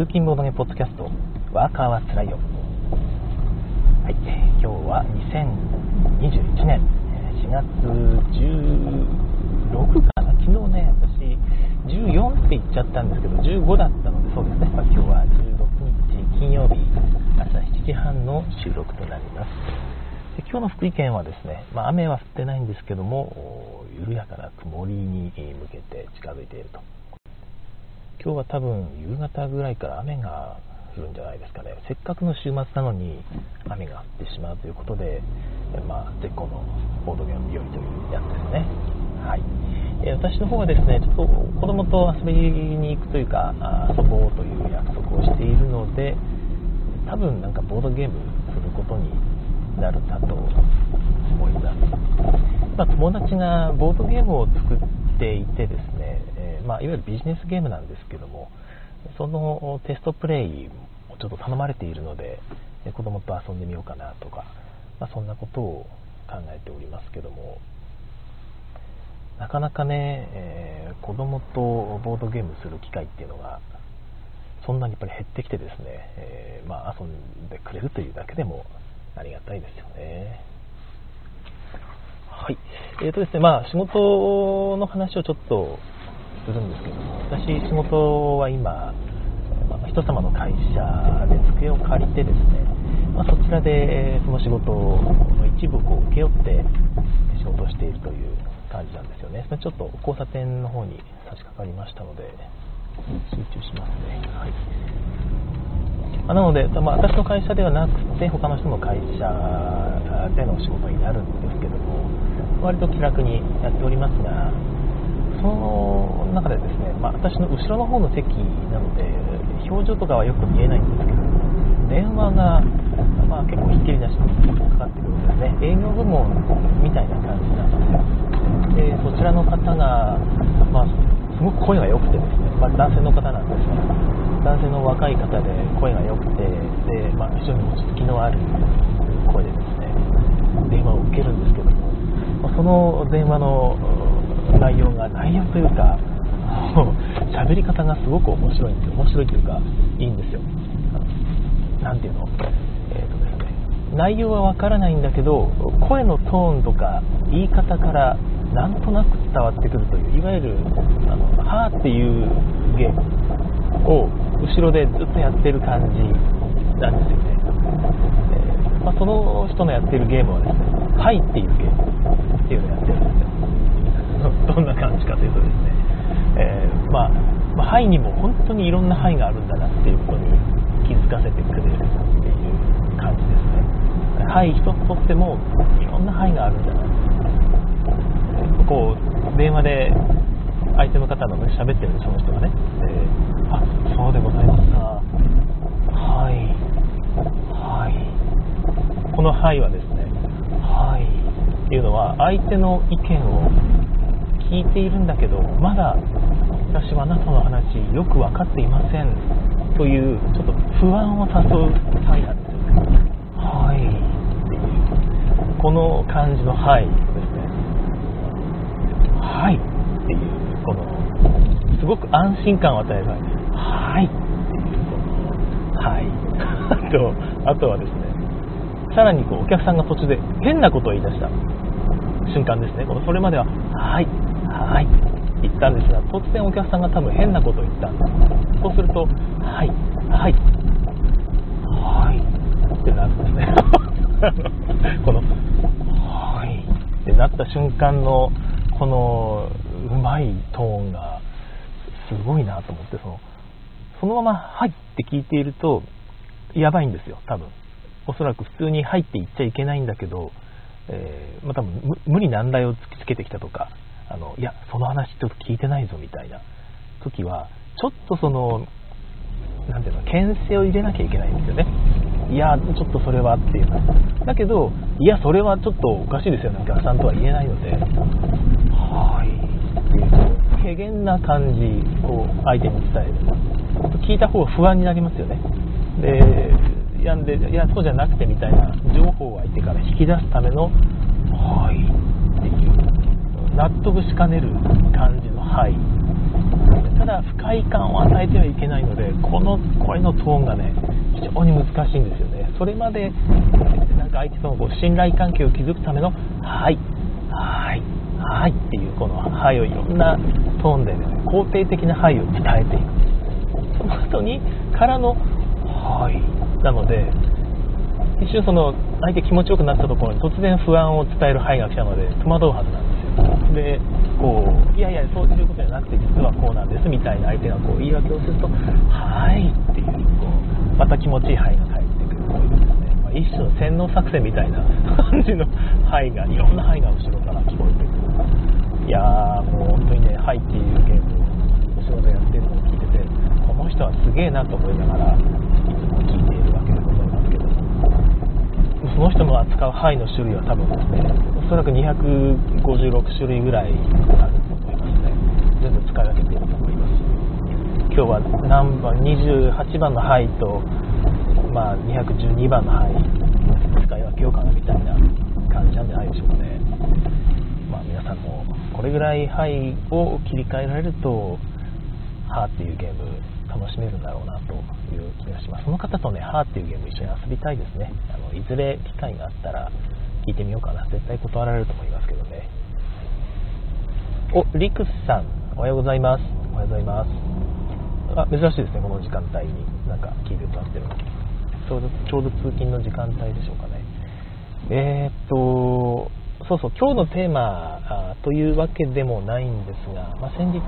通勤ボードゲポッドキャストワーカーはつらいよ。はい今日は2021年4月16かな。昨日ね私14って言っちゃったんですけど15だったのでそうですね、まあ、今日は16日金曜日朝7時半の収録となります。で今日の福井県はですね、まあ、雨は降ってないんですけども緩やかな曇りに向けて近づいていると。今日は多分夕方ぐらいから雨が降るんじゃないですかね。せっかくの週末なのに雨が降ってしまうということで、まあ、絶好のボードゲーム日和というやつですね。はい。え私の方はですねちょっと子供と遊びに行くというか遊ぼうという約束をしているので多分なんかボードゲームすることになるかと思います、まあ、友達がボードゲームを作っていてですねまあ、いわゆるビジネスゲームなんですけどもそのテストプレイをちょっと頼まれているので子供と遊んでみようかなとか、まあ、そんなことを考えておりますけどもなかなかね、えー、子供とボードゲームする機会っていうのがそんなにやっぱり減ってきてですね、えー、まあ、遊んでくれるというだけでもありがたいですよね。はい。えーとですね、まあ、仕事の話をちょっとするんですけども私仕事は今、人様の会社で机を借りてですね、まあ、そちらでその仕事の一部を請け負って仕事をしているという感じなんですよね。ちょっと交差点の方に差し掛かりましたので集中しますね。はい。なので、まあ、私の会社ではなくて他の人の会社での仕事になるんですけども割と気楽にやっておりますがその中でですね、まあ、私の後ろの方の席なので表情とかはよく見えないんですけど電話が、まあ、結構ひっきりなしにかかってくるんですね。営業部門みたいな感じなんででそちらの方が、まあ、すごく声が良くてですね、まあ、男性の方なんですが男性の若い方で声が良くてで、まあ、非常に落ち着きのある声でですね電話を受けるんですけども、ま、その電話の内容が内容というか 喋り方がすごく面白いんですよ面白いというかいいんですよ。何ていうの？えっ、ー、とですね。内容はわからないんだけど声のトーンとか言い方からなんとなく伝わってくるといういわゆるあの「はー」っていうゲームを後ろでずっとやってる感じなんですよね、えー、まあ、その人のやってるゲームはですね「はい」っていうゲームっていうのをやってるんですよ。どんな感じかというとですね、えー、まあ、まあ、範囲にも本当にいろんな範囲があるんだなっていうことに気づかせてくれるっていう感じですね。範囲一つとってもいろんな範囲があるんだなこう電話で相手の方のね喋ってるその人がね、えー、あそうでございますか。はい。はい。この「はい」はですね「はい」っていうのは相手の意見を聞いているんだけどまだ私はあなたの話よく分かっていません。というちょっと不安を誘うサイなんです。よねはい。っていうこの感じの「はい」ですね。はいっていうこのすごく安心感を与えるはいっていうこのはい。とあとはですねさらにこうお客さんが途中で変なことを言い出した瞬間ですね。このそれまでは「はい。はい。言ったんですが突然お客さんが多分変なことを言ったんです。そうするとはいはいはいってなるんですね。このはいってなった瞬間のこのうまいトーンがすごいなと思ってそのそのまま「はい」って聞いているとやばいんですよ多分。おそらく普通に「はい」って言っちゃいけないんだけど、えー、まあ、多分無理難題を突きつけてきたとかあのいやその話ちょっと聞いてないぞみたいな時はちょっとその何ていうの牽制を入れなきゃいけないんですよね。いやちょっとそれはっていうだけどいやそれはちょっとおかしいですよ。ねお客さんとは言えないので。はい。っていう軽減な感じを相手に伝える。聞いた方が不安になりますよね。でいやでいやそうじゃなくてみたいな情報を相手から引き出すためのはい。納得しかねる感じの「はい」ただ深快感を与えてはいけないのでこの声のトーンがね非常に難しいんですよね。それまでなんか相手とのこう信頼関係を築くための「はいはいはい」っていうこの「はい」をいろんなトーンで、ね、肯定的な「はい」を伝えていく。その後にからの「はい」なので一瞬その相手気持ちよくなったところに突然不安を伝える「はい」が来たので戸惑うはずなんです。でこういやいやそういうことじゃなくて実はこうなんですみたいな相手がこう言い訳をすると「はい」っていうこうまた気持ちいい「はい」が返ってくるこういうですね、まあ、一種の洗脳作戦みたいな感じの「はい」がいろんな「はい」が後ろから聞こえてくるいやーもう本当にね「はい」っていうゲームをお仕事やってるのを聞いててこの人はすげえなと思いながらいつも聞いているわけでございますけどその人の扱う「はい」の種類は多分ですねおそらく256種類ぐらいあると思いますね全部使い分けていると思います今日は何番28番の「はい」と、まあ、212番の「はい」使い分けようかなみたいな感じなんじゃないでしょうかねまあ皆さんもこれぐらい「はい」を切り替えられると「は」っていうゲーム楽しめるんだろうなと。気がします。その方とね「は」っていうゲーム一緒に遊びたいですね。あのいずれ機会があったら聞いてみようかな。絶対断られると思いますけどね。おリクスさんおはようございます。おはようございます。あ珍しいですねこの時間帯に。なんか聞いて歌ってるのちょうどちょうど通勤の時間帯でしょうかね。えー、っとそうそう今日のテーマというわけでもないんですが、まあ、先日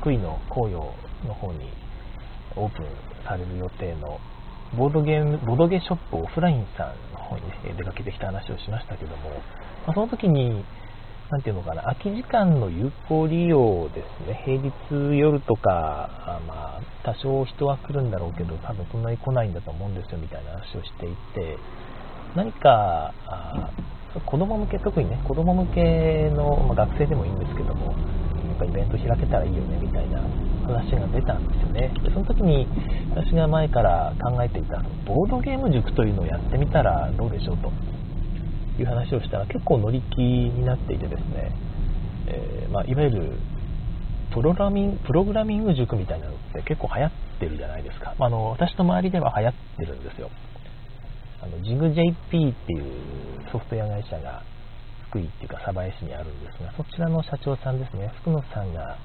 福井の紅葉の方にオープンされる予定のボードゲームボードゲーショップオフラインさんの方に、ね、出かけてきた話をしましたけども、まあ、その時に何ていうのかな空き時間の有効利用ですね。平日夜とかあまあ多少人は来るんだろうけど多分そんなに来ないんだと思うんですよみたいな話をしていて何かあ子供向け特にね子供向けの、まあ、学生でもいいんですけどもやっぱイベント開けたらいいよねみたいな話が出たんですよね。でその時に私が前から考えていたボードゲーム塾というのをやってみたらどうでしょうという話をしたら結構乗り気になっていてですね、えー、まあ、いわゆるプログラミングプログラミング塾みたいなのって結構流行ってるじゃないですか、まあ、あの私の周りでは流行ってるんですよ。あの JIGJP っていうソフトウェア会社が福井っていうか鯖江市にあるんですがそちらの社長さんですね福野さんが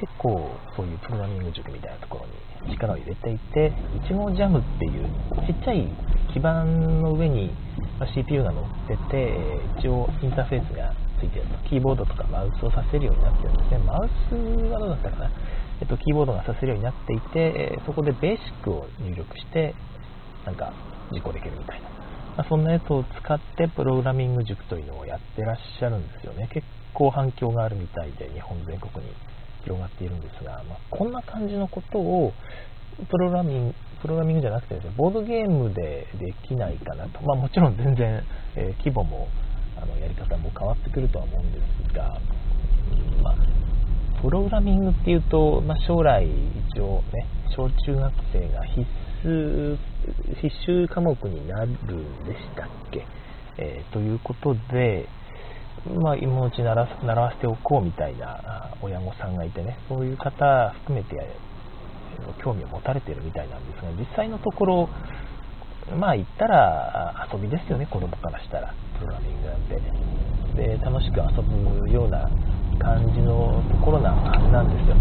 結構そういうプログラミング塾みたいなところに力を入れていていちごジャムっていうちっちゃい基板の上に CPU が乗ってて一応インターフェースがついてると。キーボードとかマウスをさせるようになってるんですね。マウスはどうだったかな、えっと、キーボードがさせるようになっていてそこでベーシックを入力してなんか実行できるみたいな、まあ、そんなやつを使ってプログラミング塾というのをやってらっしゃるんですよね。結構反響があるみたいで日本全国に広がっているんですが、まあ、こんな感じのことをプログラミングプログラミングじゃなくてですねボードゲームでできないかなと、まあ、もちろん全然、えー、規模もあのやり方も変わってくるとは思うんですが、まあ、プログラミングっていうと、まあ、将来一応ね小中学生が必須必修科目になるんでしたっけ、えー、ということで、まあ、今のうち習わせておこうみたいな親御さんがいてねそういう方含めて興味を持たれてるみたいなんですが実際のところまあ言ったら遊びですよね子供からしたらプログラミングなんでで楽しく遊ぶような感じのところなはずなんですよ。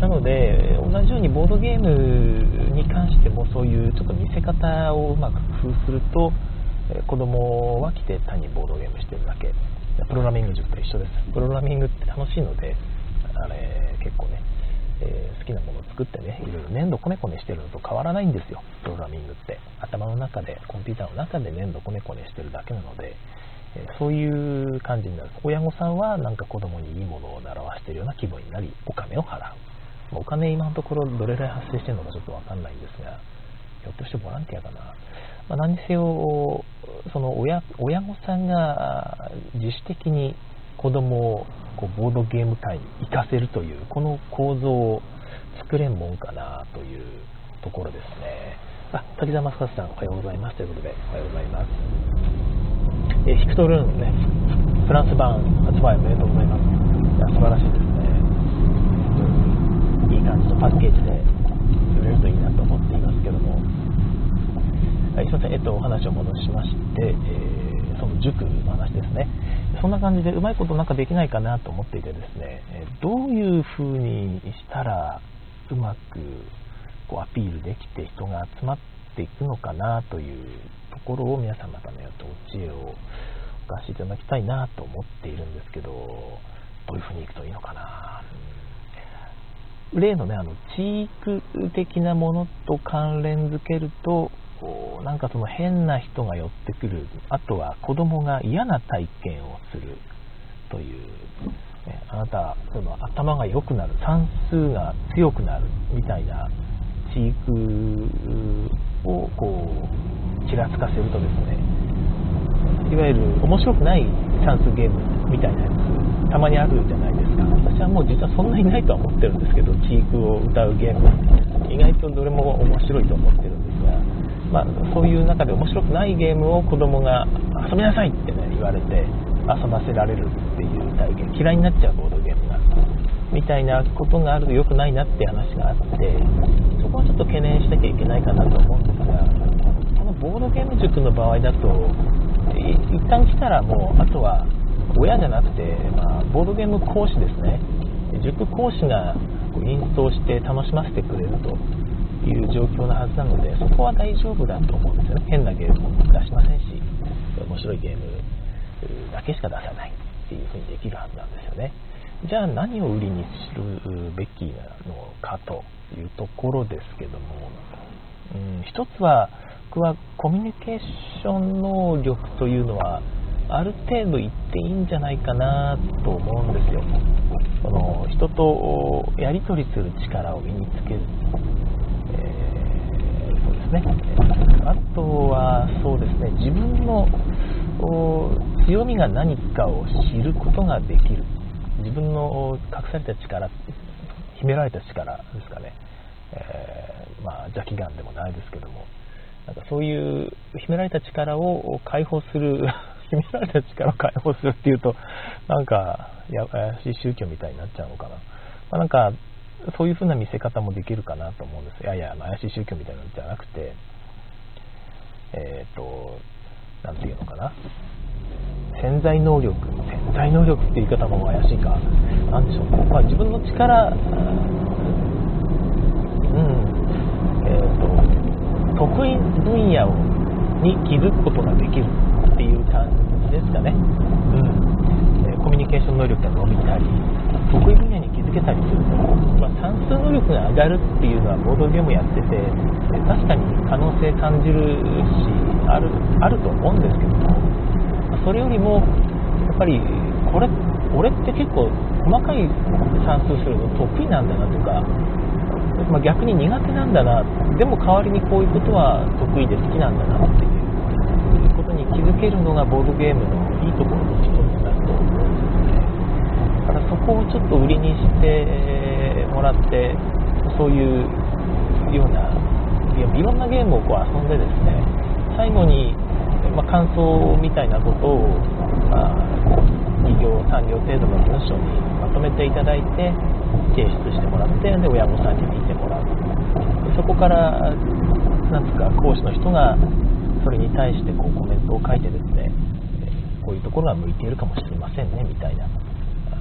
なので同じようにボードゲームに関してもそういうちょっと見せ方をうまく工夫すると子供は来て単にボードゲームしてるだけ。プログラミング塾と一緒です。プログラミングって楽しいのであれ結構ね、えー、好きなものを作ってねいろいろ粘土こねこねしてるのと変わらないんですよ。プログラミングって。頭の中でコンピューターの中で粘土こねこねしてるだけなので、えー、そういう感じになる。親御さんはなんか子供にいいものを習わしてるような気分になりお金を払うお金今のところどれぐらい発生してるのかちょっとわかんないんですがひょっとしてボランティアかな。まあ、何にせよその親親御さんが自主的に子供をこうボードゲーム界に行かせるというこの構造を作れんもんかなというところですね。あ滝沢正和さんおはようございます。ということでおはようございます。えヒクトルーンねフランス版発売おめでとうございます。いや素晴らしいです。パッケージで売れるといいなと思っていますけども、はい、すいません、えっと、お話を戻しまして、えー、その塾の話ですね。そんな感じでうまいことなんかできないかなと思っていてですね、どういう風にしたらうまくこうアピールできて人が集まっていくのかなというところを皆様方のよとお知恵をお貸しいただきたいなと思っているんですけど、どういう風にいくといいのかな。例のね、あの、チーク的なものと関連づけると、なんかその変な人が寄ってくる、あとは子供が嫌な体験をするという、ね、あなたその頭が良くなる、算数が強くなるみたいなチークをこうちらつかせるとですね、いわゆる面白くない算数ゲームみたいなやつ、たまにあるじゃない。私はもう実はそんなにないとは思ってるんですけど、チークを歌うゲーム、意外とどれも面白いと思ってるんですが、まあ、そういう中で面白くないゲームを子供が遊びなさいってね言われて遊ばせられるっていう体験嫌いになっちゃうボードゲームがみたいなことがあると良くないなって話があってそこはちょっと懸念しなきゃいけないかなと思うんですがこのボードゲーム塾の場合だと一旦来たらもうあとは親じゃなくて、まあ、ボードゲーム講師ですね塾講師がインストをして楽しませてくれるという状況なはずなので、そこは大丈夫だと思うんですよね。変なゲームも出しませんし、面白いゲームだけしか出さないっていう風にできるはずなんですよね。じゃあ何を売りにするべきなのかというところですけども、うん、一つは、僕はコミュニケーション能力というのは、ある程度言っていいんじゃないかなと思うんですよ。その人とやり取りする力を身につけるえ、そうですね。あとは、そうですね、自分の強みが何かを知ることができる。自分の隠された力、秘められた力ですかね。えー、まあ、邪気眼でもないですけども、なんかそういう秘められた力を解放する、秘められた力を解放するっていうと、なんか、や怪しい宗教みたいになっちゃうのかな。まあ、なんか、そういう風な見せ方もできるかなと思うんです。いやいや、怪しい宗教みたいなのじゃなくて、えっ、ー、と、なんていうのかな。潜在能力、潜在能力って言い方も怪しいか。なんでしょうね。まあ、自分の力、うん、えっ、ー、と、得意分野をに気づくことができるっていう感じですかね。うん。えコミュニケーション能力が伸びたり、得意分野に気づけたりすると、まあ、算数能力が上がるっていうのはボードゲームやってて確かに可能性感じるしあるあると思うんですけどもそれよりもやっぱりこれ俺って結構細かい算数するの得意なんだなとか、まあ、逆に苦手なんだなでも代わりにこういうことは得意で好きなんだなっていうことに気づけるのがボードゲームのいいところの一つだと思うんですね。からそこをちょっと売りにしてもらってそういうようないろんなゲームをこう遊んでですね最後に、まあ、感想みたいなことを、まあ、2行3行程度の文章にまとめていただいて提出してもらってで親御さんに見てもらうそこからなんつか講師の人がそれに対してこうコメントを書いてですねえこういうところが向いているかもしれませんねみたいな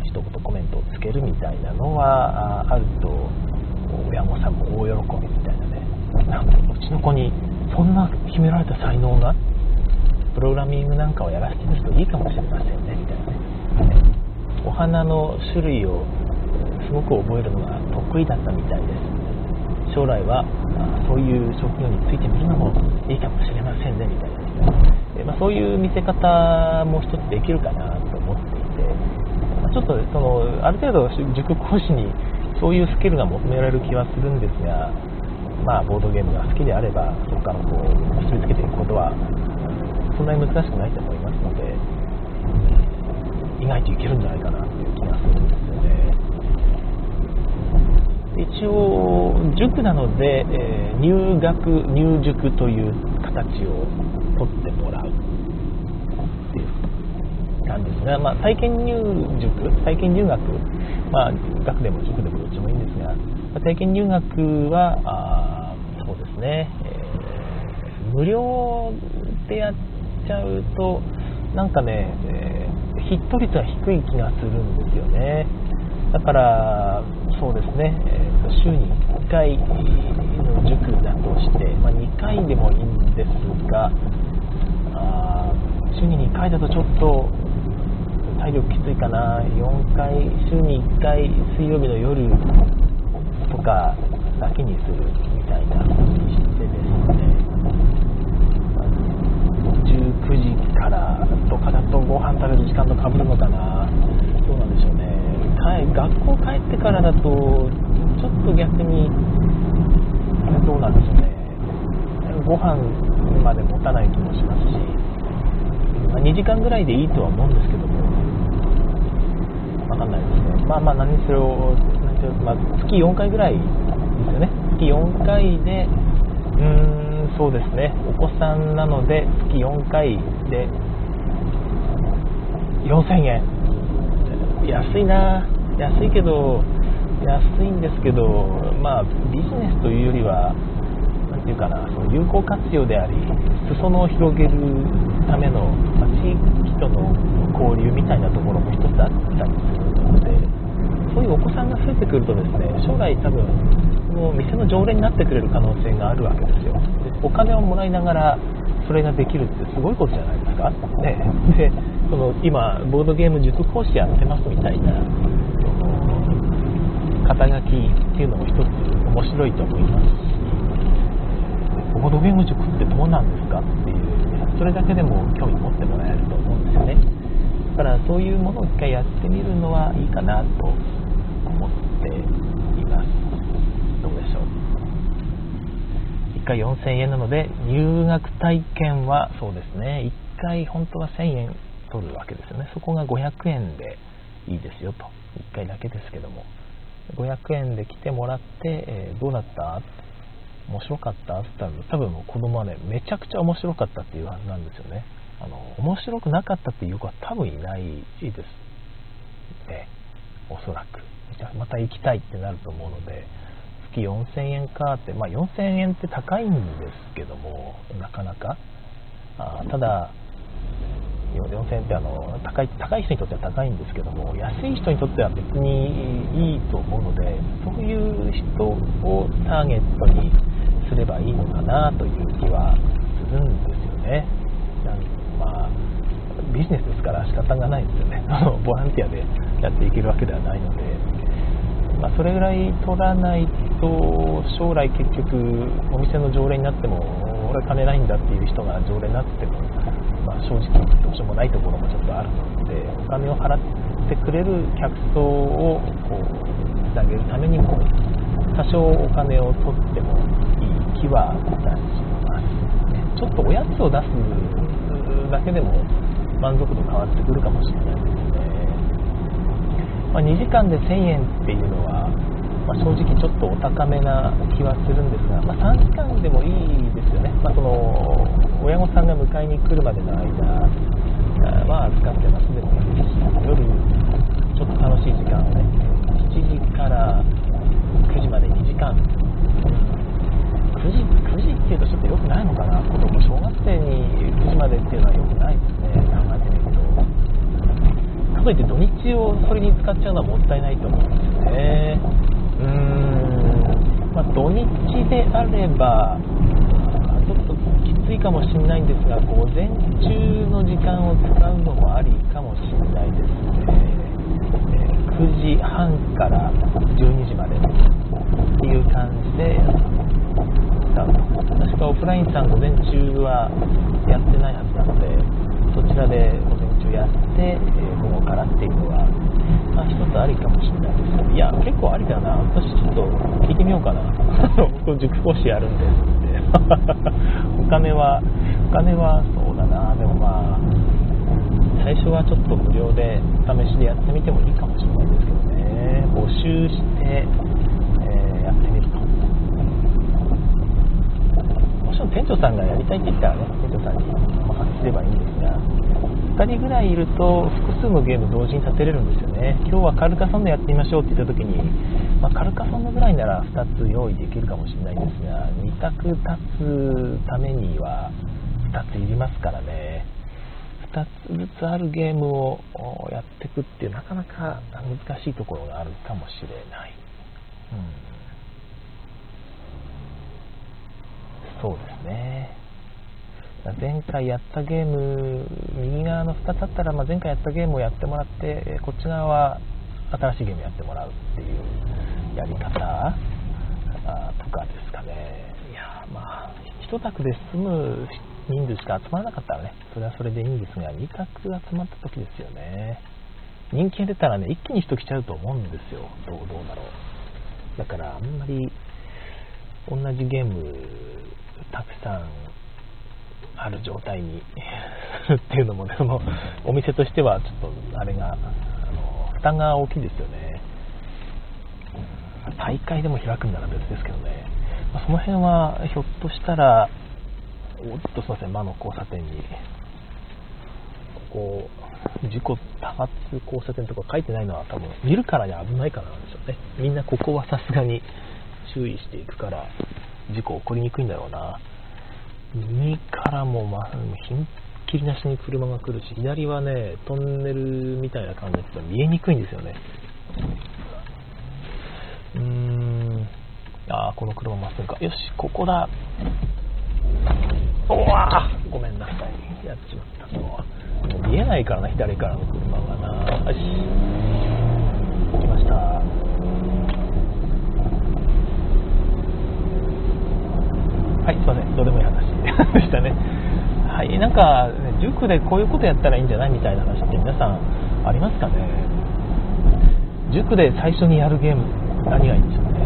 一言コメントをつけるみたいなのはあると親御さんも大喜びみたいなねなんかうちの子にそんな秘められた才能がプログラミングなんかをやらせてみるといいかもしれませんねみたいなね。お花の種類をすごく覚えるのが得意だったみたいです。将来はそういう職業についてみるのもいいかもしれませんねみたいな。で、まあ、そういう見せ方も一つできるかなと思っていてまちょっとそのある程度塾講師にそういうスキルが求められる気はするんですが、まあ、ボードゲームが好きであればそこからこう結びつけていくことはそんなに難しくないと思いますので意外といけるんじゃないかなっていう気がするんです。一応塾なので、えー、入学入塾という形を取ってもらう。っていうなんですが、まあ、体験入塾、体験入学、まあ、学でも塾でもどっちもいいんですが、ま、体験入学は、あそうですね、えー、無料でやっちゃうと、なんかね、えー、ヒット率が低い気がするんですよね。だから、そうですね、えー、と週に1回の塾だとして、まあ、2回でもいいんですが、あ週に2回だとちょっと体力きついかな、4回、週に1回、水曜日の夜とかだけにするみたいな風にしてですね、19時からとかだとご飯食べる時間とかぶるのかな、どうなんでしょうね、学校帰ってからだと、ちょっと逆に、どうなんでしょうね、ご飯まで持たない気もしますし、まあ2時間ぐらいでいいとは思うんですけども、わかんないですね。まあまあ何しろ、何しろまあ、月4回ぐらいですよね。月4回で、うーん、そうですね。お子さんなので、月4回で、4000円。安いな安いけど、安いんですけど、まあ、ビジネスというよりは、何ていうかな、その有効活用であり、裾野を広げるための、まあ、地域との交流みたいなところも一つあったりするので、そういうお子さんが増えてくるとですね、将来多分、もう店の常連になってくれる可能性があるわけですよ。でお金をもらいながら、それができるってすごいことじゃないですか。ね、でその今、ボードゲーム塾講師やってますみたいな、肩書きっていうのも一つ面白いと思いますし、ボードゲーム塾ってどうなんですかっていう、それだけでも興味持ってもらえると思うんですよね。だからそういうものを一回やってみるのはいいかなと思っています。どうでしょう。1回4000円なので、入学体験はそうですね、1回本当は1000円取るわけですよね。そこが500円でいいですよと。1回だけですけども。500円で来てもらって、えー、どうだった？面白かった？って言ったら多分もう子供はねめちゃくちゃ面白かったっていうはずなんですよねあの面白くなかったっていう子は多分いないですねおそらくまた行きたいってなると思うので月4000円かってまあ4000円って高いんですけどもなかなかあただ4000円ってあの高い高い人にとっては高いんですけども安い人にとっては別にいいと思うのでそういう人をターゲットにすればいいのかなという気はするんですよね。なんまあビジネスですから仕方がないですよね。ボランティアでやっていけるわけではないので、まあ、それぐらい取らないと将来結局お店の常連になっても俺は金ないんだっていう人が常連になってもまあ、正直どうしようもないところもちょっとあるのでお金を払ってくれる客層をこうつなげるためにも多少お金を取ってもいい気はいたします、ね、ちょっとおやつを出すだけでも満足度変わってくるかもしれないですね、まあ、2時間で1000円っていうのはまあ、正直ちょっとお高めな気はするんですが、まあ、3時間でもいいですよね、まあ、その親御さんが迎えに来るまでの間は預かってますでも、夜、ちょっと楽しい時間をね、7時から9時まで2時間、9時 ,9 時っていうとちょっと良くないのかな、子供小学生に9時までっていうのは良くないですね、考えてみると。かといって土日をそれに使っちゃうのはもったいないと思うんですよね。うーん、まあ、土日であれば、ちょっときついかもしれないんですが、午前中の時間を使うのもありかもしれないですね。9時半から12時までっていう感じで使うと。確かオフラインさん午前中はやってないはずなので、そちらで午前中やって、午後からっていうのは、まあ、一つありかもしれないですけど、いや、結構ありだな、私ちょっと聞いてみようかな、僕、塾講師やるんで。って、お金は、お金はそうだな、でもまあ、最初はちょっと無料で試しでやってみてもいいかもしれないですけどね、募集して、えー、やってみると。もちろん店長さんがやりたいって言ったらね、店長さんにお任せすればいいんですが、2人ぐらいいると複数のゲーム同時に立てれるんですよね。今日はカルカソンヌやってみましょうって言った時に、まあ、カルカソンヌぐらいなら2つ用意できるかもしれないんですが2択立つためには2ついりますからね。2つずつあるゲームをやっていくっていうなかなか難しいところがあるかもしれない、うん、そうですね。前回やったゲーム右側の2つあったら、まあ、前回やったゲームをやってもらってこっち側は新しいゲームやってもらうっていうやり方とかですかね。いやまあ1択で済む人数しか集まらなかったらねそれはそれでいいんですが2択集まった時ですよね。人気が出たらね一気に人来ちゃうと思うんですよ。どうどうだろう。だからあんまり同じゲームたくさんある状態に っていうのもね、そのお店としてはちょっとあれが、あの負担が大きいですよね。大会でも開くんなら別ですけどね、まその辺はひょっとしたら、おっとすいません、魔の交差点に、ここ、事故多発交差点とか書いてないのは多分見るからに危ないからなんでしょうね。みんなここはさすがに注意していくから事故起こりにくいんだろうな。右からも、まあ、ひんきりなしに車が来るし、左はね、トンネルみたいな感じで見えにくいんですよね。うーん、あこの車まっすぐか。よし、ここだ。おわごめんなさい。やっちまった。もう見えないからな、左からの車がな。よし。来ました。はい、すいません、どうでもいい話でしたね。はい、なんか、ね、塾でこういうことやったらいいんじゃないみたいな話って皆さんありますかね？塾で最初にやるゲーム、何がいいんでしょうね。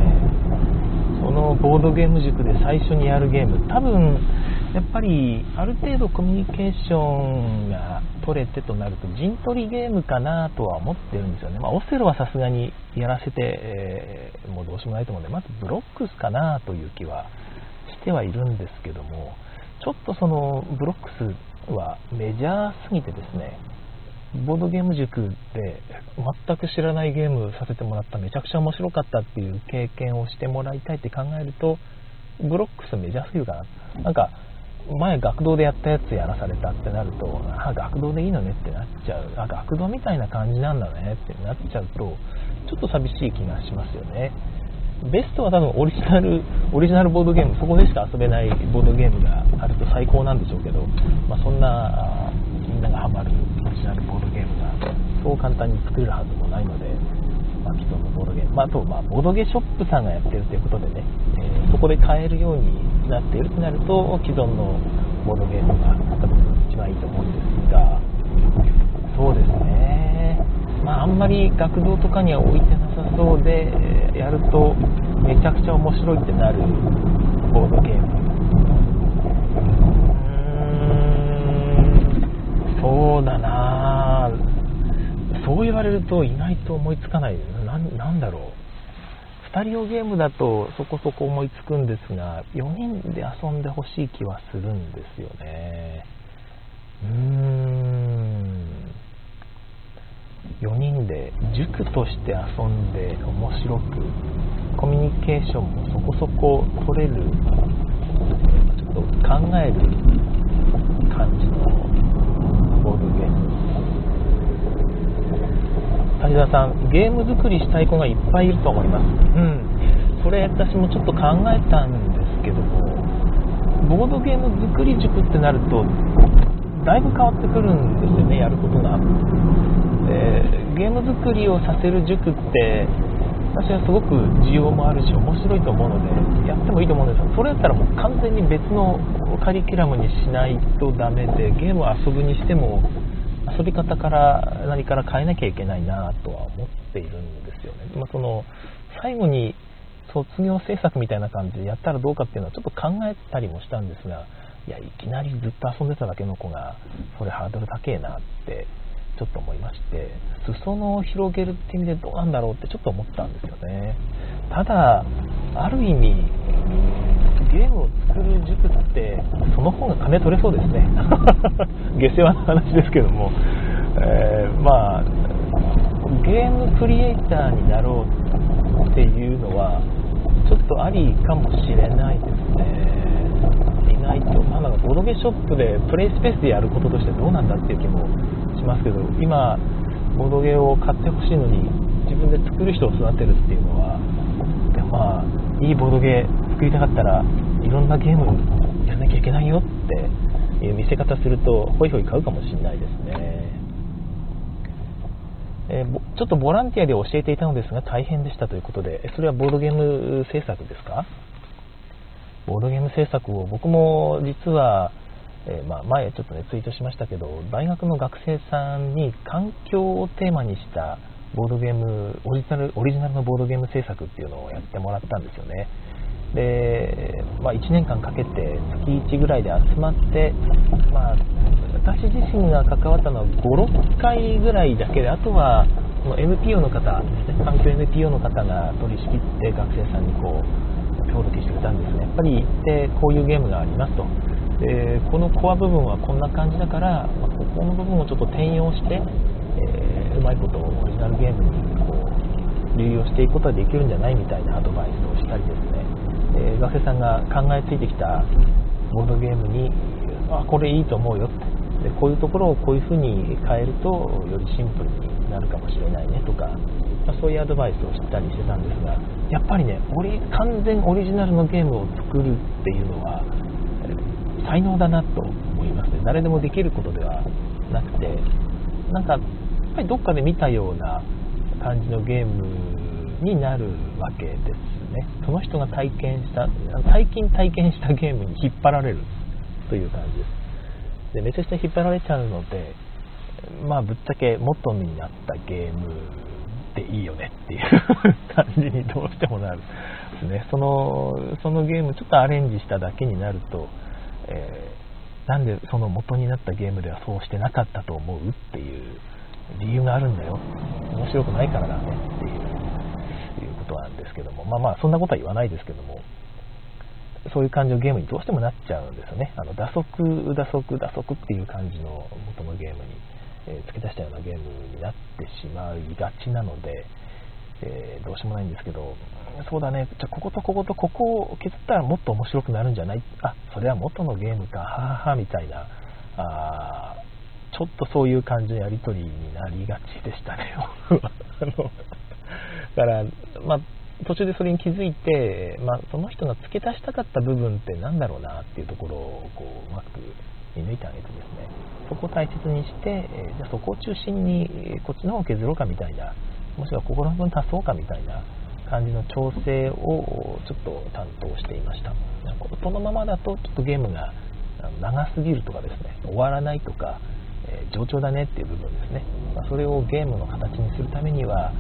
そのボードゲーム塾で最初にやるゲーム、多分、やっぱりある程度コミュニケーションが取れてとなると陣取りゲームかなとは思ってるんですよね、まあ、オセロはさすがにやらせて、えー、もうどうしようもないと思うのでまずブロックスかなという気はしてはいるんですけども、ちょっとそのブロックスはメジャーすぎてですね、ボードゲーム塾で全く知らないゲームさせてもらっためちゃくちゃ面白かったっていう経験をしてもらいたいって考えるとブロックスメジャーすぎるかな。なんか前学童でやったやつやらされたってなるとあ学童でいいのねってなっちゃう。あ学童みたいな感じなんだねってなっちゃうとちょっと寂しい気がしますよね。ベストは多分オリジナル、オリジナルボードゲーム、そこでしか遊べないボードゲームがあると最高なんでしょうけど、まあ、そんなみんながハマるオリジナルボードゲームがそう簡単に作れるはずもないので、まあ、既存のボードゲーム、まあ、あと、まあ、ボードゲーショップさんがやってるということでね、えー、そこで買えるようになっているとなると、既存のボードゲームが多分一番いいと思うんですが、そうですね。まあ、あんまり学童とかには置いてなさそうで、やるとめちゃくちゃ面白いってなるボードゲーム。うーん、そうだなそう言われると意外と思いつかない。ななんだろう。2人用ゲームだとそこそこ思いつくんですが、4人で遊んでほしい気はするんですよね。うーん。4人で塾として遊んで面白くコミュニケーションもそこそこ取れるちょっと考える感じのボードゲーム。谷田さんゲーム作りしたい子がいっぱいいると思います。うん。それ私もちょっと考えたんですけどもボードゲーム作り塾ってなるとだいぶ変わってくるんですよねやることがでゲーム作りをさせる塾って私はすごく需要もあるし面白いと思うのでやってもいいと思うんですよ。それだったらもう完全に別のカリキュラムにしないとダメでゲームを遊ぶにしても遊び方から何から変えなきゃいけないなとは思っているんですよね、まあ、その最後に卒業制作みたいな感じでやったらどうかっていうのはちょっと考えたりもしたんですがいやいきなりずっと遊んでただけの子がそれハードル高えなってちょっと思いまして裾野を広げるって意味でどうなんだろうってちょっと思ったんですよね。ただある意味ゲームを作る塾ってその方が金取れそうですね。下世話な話ですけども、えー、まあゲームクリエイターになろうっていうのはちょっとありかもしれないですね。意外となんだかボドゲショップでプレイスペースでやることとしてどうなんだっていう気もしますけど今ボードゲーを買ってほしいのに自分で作る人を育てるっていうのはでまあいいボードゲー作りたかったらいろんなゲームやらなきゃいけないよっていう見せ方するとホイホイ買うかもしれないですね、えー、ちょっとボランティアで教えていたのですが大変でしたということでそれはボードゲーム制作ですか？ボードゲーム制作を僕も実はえー、まあ、前ちょっとねツイートしましたけど大学の学生さんに環境をテーマにしたボードゲームオリジナルオリジナルのボードゲーム制作っていうのをやってもらったんですよね。で、まあ、1年間かけて月1ぐらいで集まって、まあ、私自身が関わったのは56回ぐらいだけであとはこの NPO の方環境 NPO の方が取り仕切って学生さんにこう協力してくれたんですね。やっぱり行ってこういうゲームがありますと。でこのコア部分はこんな感じだから、まあ、ここの部分をちょっと転用して、えー、うまいことオリジナルゲームにこう流用していくことができるんじゃないみたいなアドバイスをしたりですね、えー、学生さんが考えついてきたボードゲームにあこれいいと思うよって。でこういうところをこういう風に変えるとよりシンプルになるかもしれないねとか、まあ、そういうアドバイスをしたりしてたんですがやっぱりねオリ完全オリジナルのゲームを作るっていうのは才能だなと思いますね誰でもできることではなくてなんかやっぱりどっかで見たような感じのゲームになるわけですね。その人が体験した最近体験したゲームに引っ張られるという感じです。でめちゃくちゃ引っ張られちゃうのでまあぶっちゃけ元になったゲームでいいよねっていう 感じにどうしてもなるですね。そのそのゲームちょっとアレンジしただけになるとえー、なんでその元になったゲームではそうしてなかったと思うっていう理由があるんだよ。面白くないからだねっていういうことなんですけども。まあまあそんなことは言わないですけども。そういう感じのゲームにどうしてもなっちゃうんですよね。あの打足打足打足っていう感じの元のゲームに、えー、付け足したようなゲームになってしまいがちなので、えー、どうしようもないんですけどそうだね、じゃこことこことここを削ったらもっと面白くなるんじゃない？あ、それは元のゲームか、はははみたいな、あちょっとそういう感じのやり取りになりがちでしたね。あのだから、まあ、途中でそれに気づいて、まあ、その人が付け足したかった部分って何だろうなっていうところをこううまく見抜いてあげてですね。そこを大切にして、えじゃあそこを中心にこっちの方を削ろうかみたいなもしくはここの部分足そうかみたいな感じの調整をちょっと担当していました。このままだとちょっとゲームが長すぎるとかですね終わらないとか、えー、上調だねっていう部分ですね、まあ、それをゲームの形にするためには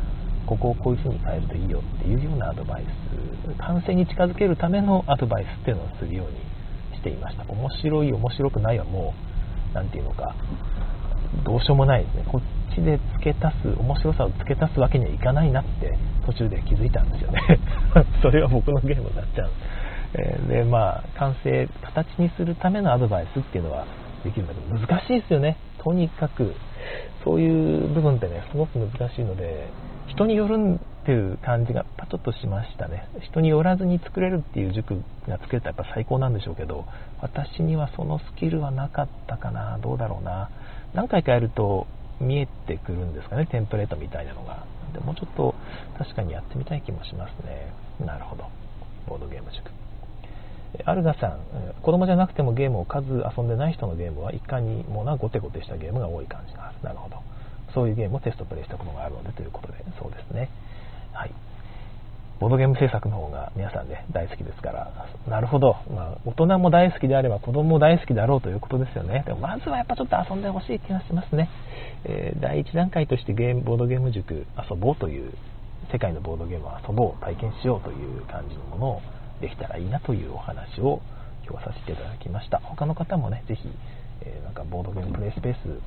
ここをこういう風に変えるといいよっていうようなアドバイス完成に近づけるためのアドバイスっていうのをするようにしていました。面白い面白くないはもう何て言うのかどうしようもないですね。こっちで付け足す面白さを付け足すわけにはいかないなって途中で気づいたんですよね。それは僕のゲームになっちゃう、えー、でまあ完成形にするためのアドバイスっていうのはできるんだけど難しいですよね。とにかくそういう部分ってねすごく難しいので人によるっていう感じがちょっとしましたね。人によらずに作れるっていう塾が作れたらやっぱ最高なんでしょうけど私にはそのスキルはなかったかな。どうだろうな。何回かやると見えてくるんですかねテンプレートみたいなのが。でもうちょっと確かにやってみたい気もしますね。なるほど。ボードゲーム塾。アルガさん子供じゃなくてもゲームを数遊んでない人のゲームはいかにもなゴテゴテしたゲームが多い感じがある。なるほど。そういうゲームをテストプレイしたことがあるのでということでそうですね。はい。ボードゲーム制作の方が皆さんね、大好きですから、なるほど、まあ、大人も大好きであれば子供も大好きだろうということですよね。でもまずはやっぱちょっと遊んでほしい気がしますね。えー、第1段階としてゲームボードゲーム塾遊ぼうという、世界のボードゲームを遊ぼう、体験しようという感じのものをできたらいいなというお話を今日はさせていただきました。他の方もね、ぜひ、えー、なんかボードゲームプレイスペース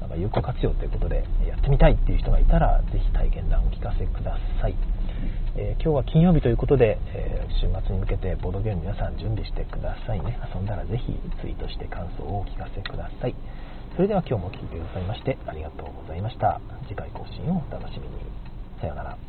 なんか有効活用ということでやってみたいっていう人がいたら、ぜひ体験談をお聞かせください。えー、今日は金曜日ということで、えー、週末に向けてボードゲーム皆さん準備してくださいね。遊んだらぜひツイートして感想をお聞かせください。それでは今日も聴いてくださいましてありがとうございました。次回更新をお楽しみに。さようなら。